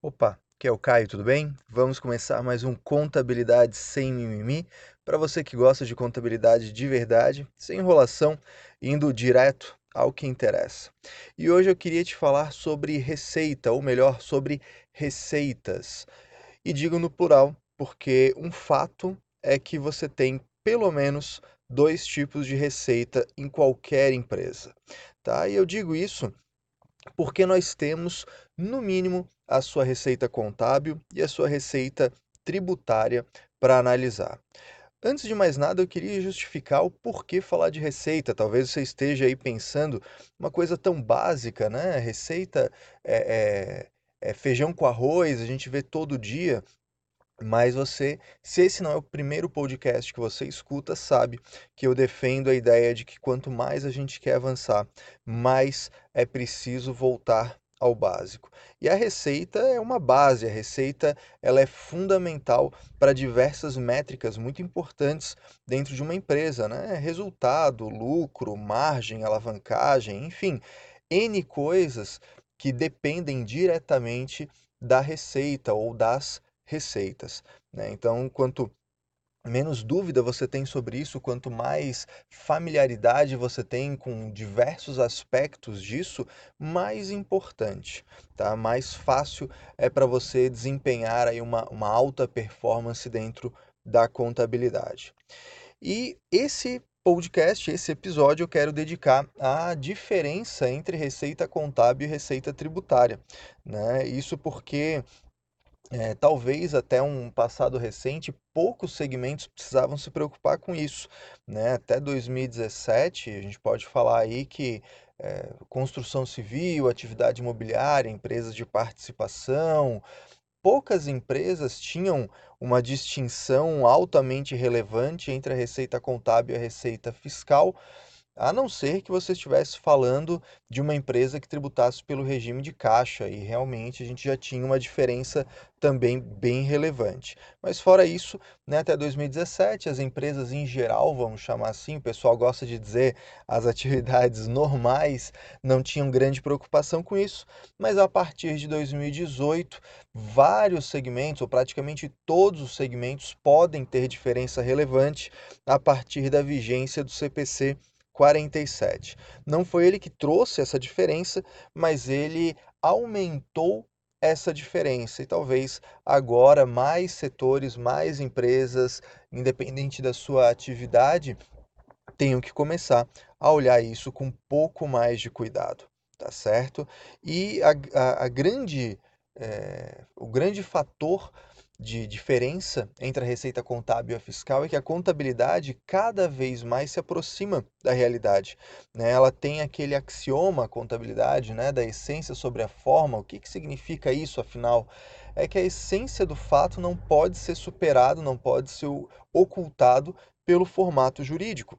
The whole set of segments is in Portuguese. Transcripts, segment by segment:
Opa, que é o Caio, tudo bem? Vamos começar mais um Contabilidade Sem Mimimi. Para você que gosta de contabilidade de verdade, sem enrolação, indo direto ao que interessa. E hoje eu queria te falar sobre receita, ou melhor, sobre receitas. E digo no plural, porque um fato é que você tem pelo menos dois tipos de receita em qualquer empresa, tá? E eu digo isso porque nós temos, no mínimo, a sua receita contábil e a sua receita tributária para analisar. Antes de mais nada, eu queria justificar o porquê falar de receita. Talvez você esteja aí pensando uma coisa tão básica, né? Receita é, é, é feijão com arroz, a gente vê todo dia. Mas você, se esse não é o primeiro podcast que você escuta, sabe que eu defendo a ideia de que quanto mais a gente quer avançar, mais é preciso voltar ao básico. E a receita é uma base, a receita ela é fundamental para diversas métricas muito importantes dentro de uma empresa, né? Resultado, lucro, margem, alavancagem, enfim, N coisas que dependem diretamente da receita ou das receitas. Né? Então, quanto menos dúvida você tem sobre isso, quanto mais familiaridade você tem com diversos aspectos disso, mais importante, tá? Mais fácil é para você desempenhar aí uma, uma alta performance dentro da contabilidade. E esse podcast, esse episódio, eu quero dedicar à diferença entre receita contábil e receita tributária, né? Isso porque é, talvez até um passado recente, poucos segmentos precisavam se preocupar com isso. Né? Até 2017, a gente pode falar aí que é, construção civil, atividade imobiliária, empresas de participação, poucas empresas tinham uma distinção altamente relevante entre a receita contábil e a receita fiscal a não ser que você estivesse falando de uma empresa que tributasse pelo regime de caixa, e realmente a gente já tinha uma diferença também bem relevante. Mas fora isso, né, até 2017, as empresas em geral, vamos chamar assim, o pessoal gosta de dizer as atividades normais, não tinham grande preocupação com isso, mas a partir de 2018, vários segmentos, ou praticamente todos os segmentos, podem ter diferença relevante a partir da vigência do CPC 47. Não foi ele que trouxe essa diferença, mas ele aumentou essa diferença e talvez agora mais setores, mais empresas, independente da sua atividade, tenham que começar a olhar isso com um pouco mais de cuidado, tá certo? E a, a, a grande, é, o grande fator de diferença entre a receita contábil e a fiscal é que a contabilidade cada vez mais se aproxima da realidade. Né? Ela tem aquele axioma, a contabilidade, né, da essência sobre a forma. O que, que significa isso, afinal? É que a essência do fato não pode ser superado, não pode ser ocultado pelo formato jurídico.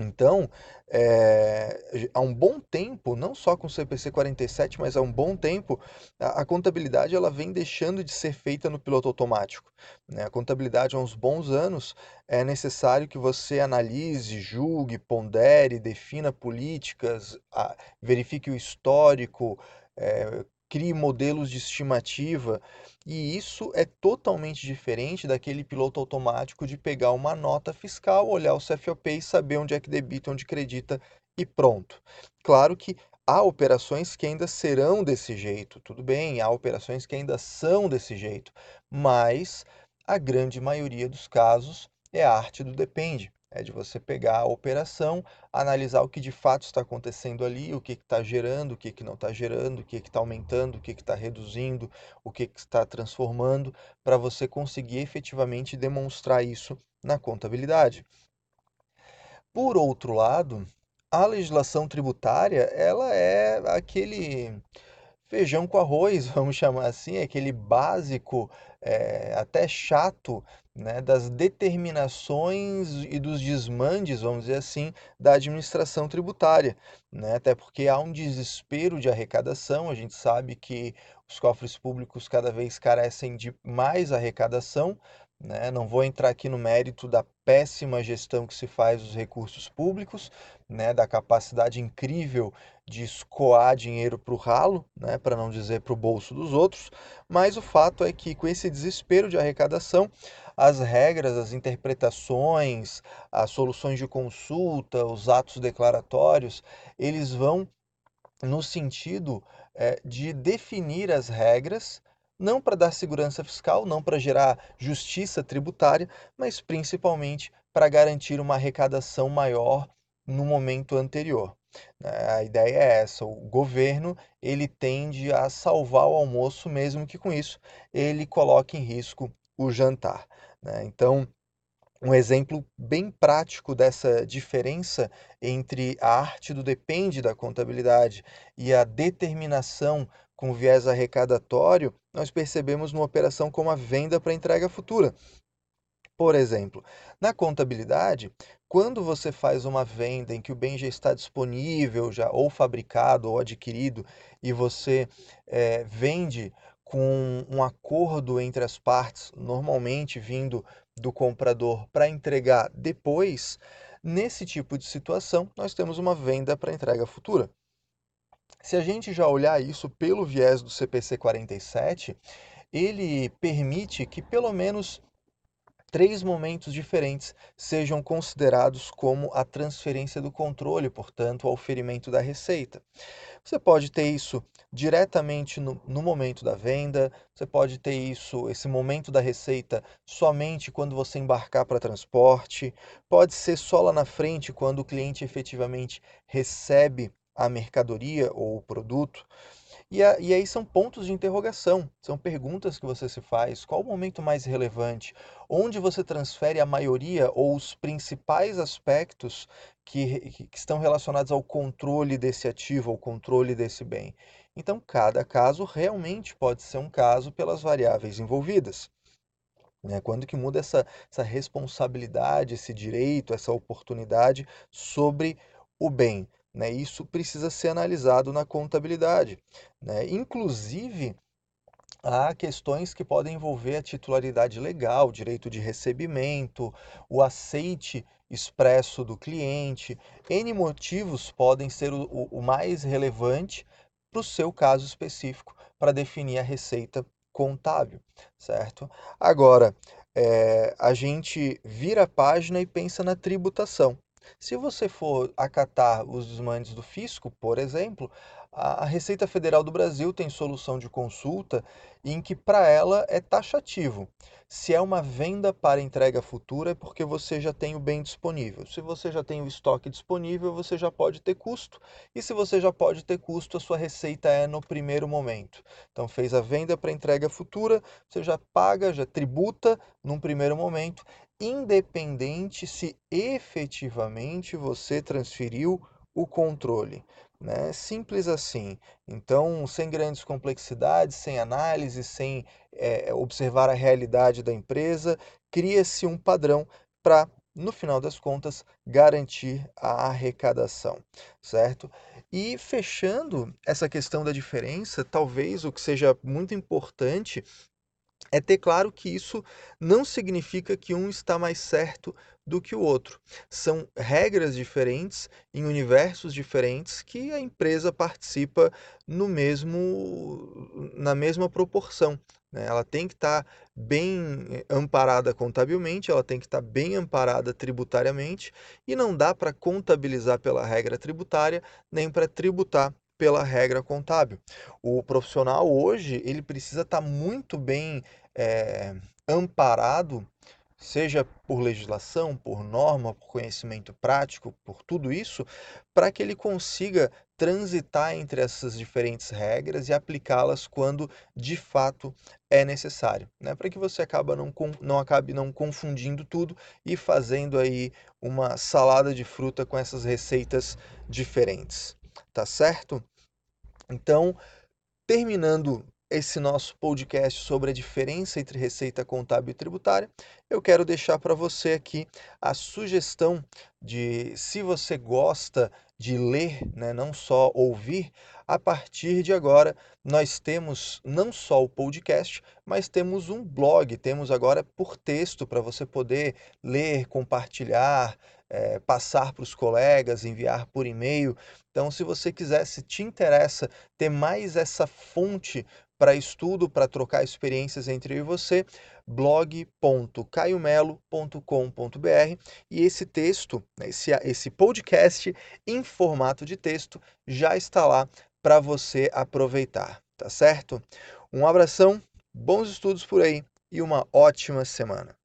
Então, é, há um bom tempo, não só com o CPC 47, mas há um bom tempo, a, a contabilidade ela vem deixando de ser feita no piloto automático. Né? A contabilidade, há uns bons anos, é necessário que você analise, julgue, pondere, defina políticas, a, verifique o histórico, é, crie modelos de estimativa. E isso é totalmente diferente daquele piloto automático de pegar uma nota fiscal, olhar o CFOP e saber onde é que debita, onde acredita e pronto. Claro que há operações que ainda serão desse jeito, tudo bem, há operações que ainda são desse jeito, mas a grande maioria dos casos é a arte do depende. É de você pegar a operação, analisar o que de fato está acontecendo ali, o que está gerando, o que, que não está gerando, o que está aumentando, o que está reduzindo, o que, que está transformando, para você conseguir efetivamente demonstrar isso na contabilidade. Por outro lado, a legislação tributária, ela é aquele feijão com arroz, vamos chamar assim, aquele básico, é, até chato, né, das determinações e dos desmandes, vamos dizer assim, da administração tributária. Né? Até porque há um desespero de arrecadação, a gente sabe que os cofres públicos cada vez carecem de mais arrecadação, Né? Não vou entrar aqui no mérito da péssima gestão que se faz dos recursos públicos, né? da capacidade incrível de escoar dinheiro para o ralo, né? para não dizer para o bolso dos outros, mas o fato é que com esse desespero de arrecadação, as regras, as interpretações, as soluções de consulta, os atos declaratórios, eles vão no sentido é, de definir as regras não para dar segurança fiscal, não para gerar justiça tributária, mas principalmente para garantir uma arrecadação maior no momento anterior. Né? A ideia é essa, o governo ele tende a salvar o almoço, mesmo que com isso ele coloque em risco o jantar. Né? Então, um exemplo bem prático dessa diferença entre a arte do depende da contabilidade e a determinação com viés arrecadatório, nós percebemos numa operação como a venda para entrega futura. Por exemplo, na contabilidade, quando você faz uma venda em que o bem já está disponível, já ou fabricado ou adquirido, e você é, vende com um acordo entre as partes, normalmente vindo do comprador para entregar depois, nesse tipo de situação, nós temos uma venda para entrega futura. Se a gente já olhar isso pelo viés do CPC 47, ele permite que pelo menos três momentos diferentes sejam considerados como a transferência do controle, portanto, o oferimento da receita. Você pode ter isso diretamente no, no, momento da venda, você pode ter isso, esse momento da receita, somente quando você embarcar para transporte, pode ser só lá na frente, quando o cliente efetivamente recebe a mercadoria ou o produto. E, a, e aí são pontos de interrogação, são perguntas que você se faz. Qual o momento mais relevante? Onde você transfere a maioria ou os principais aspectos que, que estão relacionados ao controle desse ativo, ao controle desse bem? Então, cada caso realmente pode ser um caso pelas variáveis envolvidas. Né? Quando que muda essa, essa responsabilidade, esse direito, essa oportunidade sobre o bem? Né? Isso precisa ser analisado na contabilidade. Né? Inclusive, há questões que podem envolver a titularidade legal, direito de recebimento, o aceite expresso do cliente. N motivos podem ser o, o mais relevante para o seu caso específico para definir a receita contábil, certo? Agora, é, a gente vira a página e pensa na tributação. Se você for acatar os desmandes do fisco, por exemplo, a Receita Federal do Brasil tem solução de consulta em que para ela é taxativo. Se é uma venda para entrega futura, é porque você já tem o bem disponível. Se você já tem o estoque disponível, você já pode ter custo. E se você já pode ter custo, a sua receita é no primeiro momento. Então, fez a venda para entrega futura, você já paga, já tributa num primeiro momento independente se efetivamente você transferiu o controle. Né? Simples assim. Então, sem grandes complexidades, sem análise, sem é, observar a realidade da empresa, cria-se um padrão para, no final das contas, garantir a arrecadação, certo? E fechando essa questão da diferença, talvez o que seja muito importante é ter claro que isso não significa que um está mais certo do que o outro. São regras diferentes em universos diferentes que a empresa participa no mesmo na mesma proporção. Né? Ela tem que estar bem eh, amparada contabilmente, ela tem que estar bem amparada tributariamente e não dá para contabilizar pela regra tributária nem para tributar pela regra contábil. O profissional hoje ele precisa estar muito bem é, amparado, seja por legislação, por norma, por conhecimento prático, por tudo isso, para que ele consiga transitar entre essas diferentes regras e aplicá-las quando de fato é necessário, né? Para que você acaba não, não acabe não confundindo tudo e fazendo aí uma salada de fruta com essas receitas diferentes, tá certo? Então, terminando esse nosso podcast sobre a diferença entre receita contábil e tributária, eu quero deixar para você aqui a sugestão de se você gosta de ler, né, não só ouvir, a partir de agora nós temos não só o podcast, mas temos um blog, temos agora por texto para você poder ler, compartilhar, é, passar para os colegas, enviar por e-mail. Então, se você quiser, se te interessa ter mais essa fonte para estudo, para trocar experiências entre eu e você, blog.caiomelo.com.br e esse texto, né, esse, esse podcast em formato de texto já está lá para você aproveitar, tá certo? Um abração, bons estudos por aí e uma ótima semana.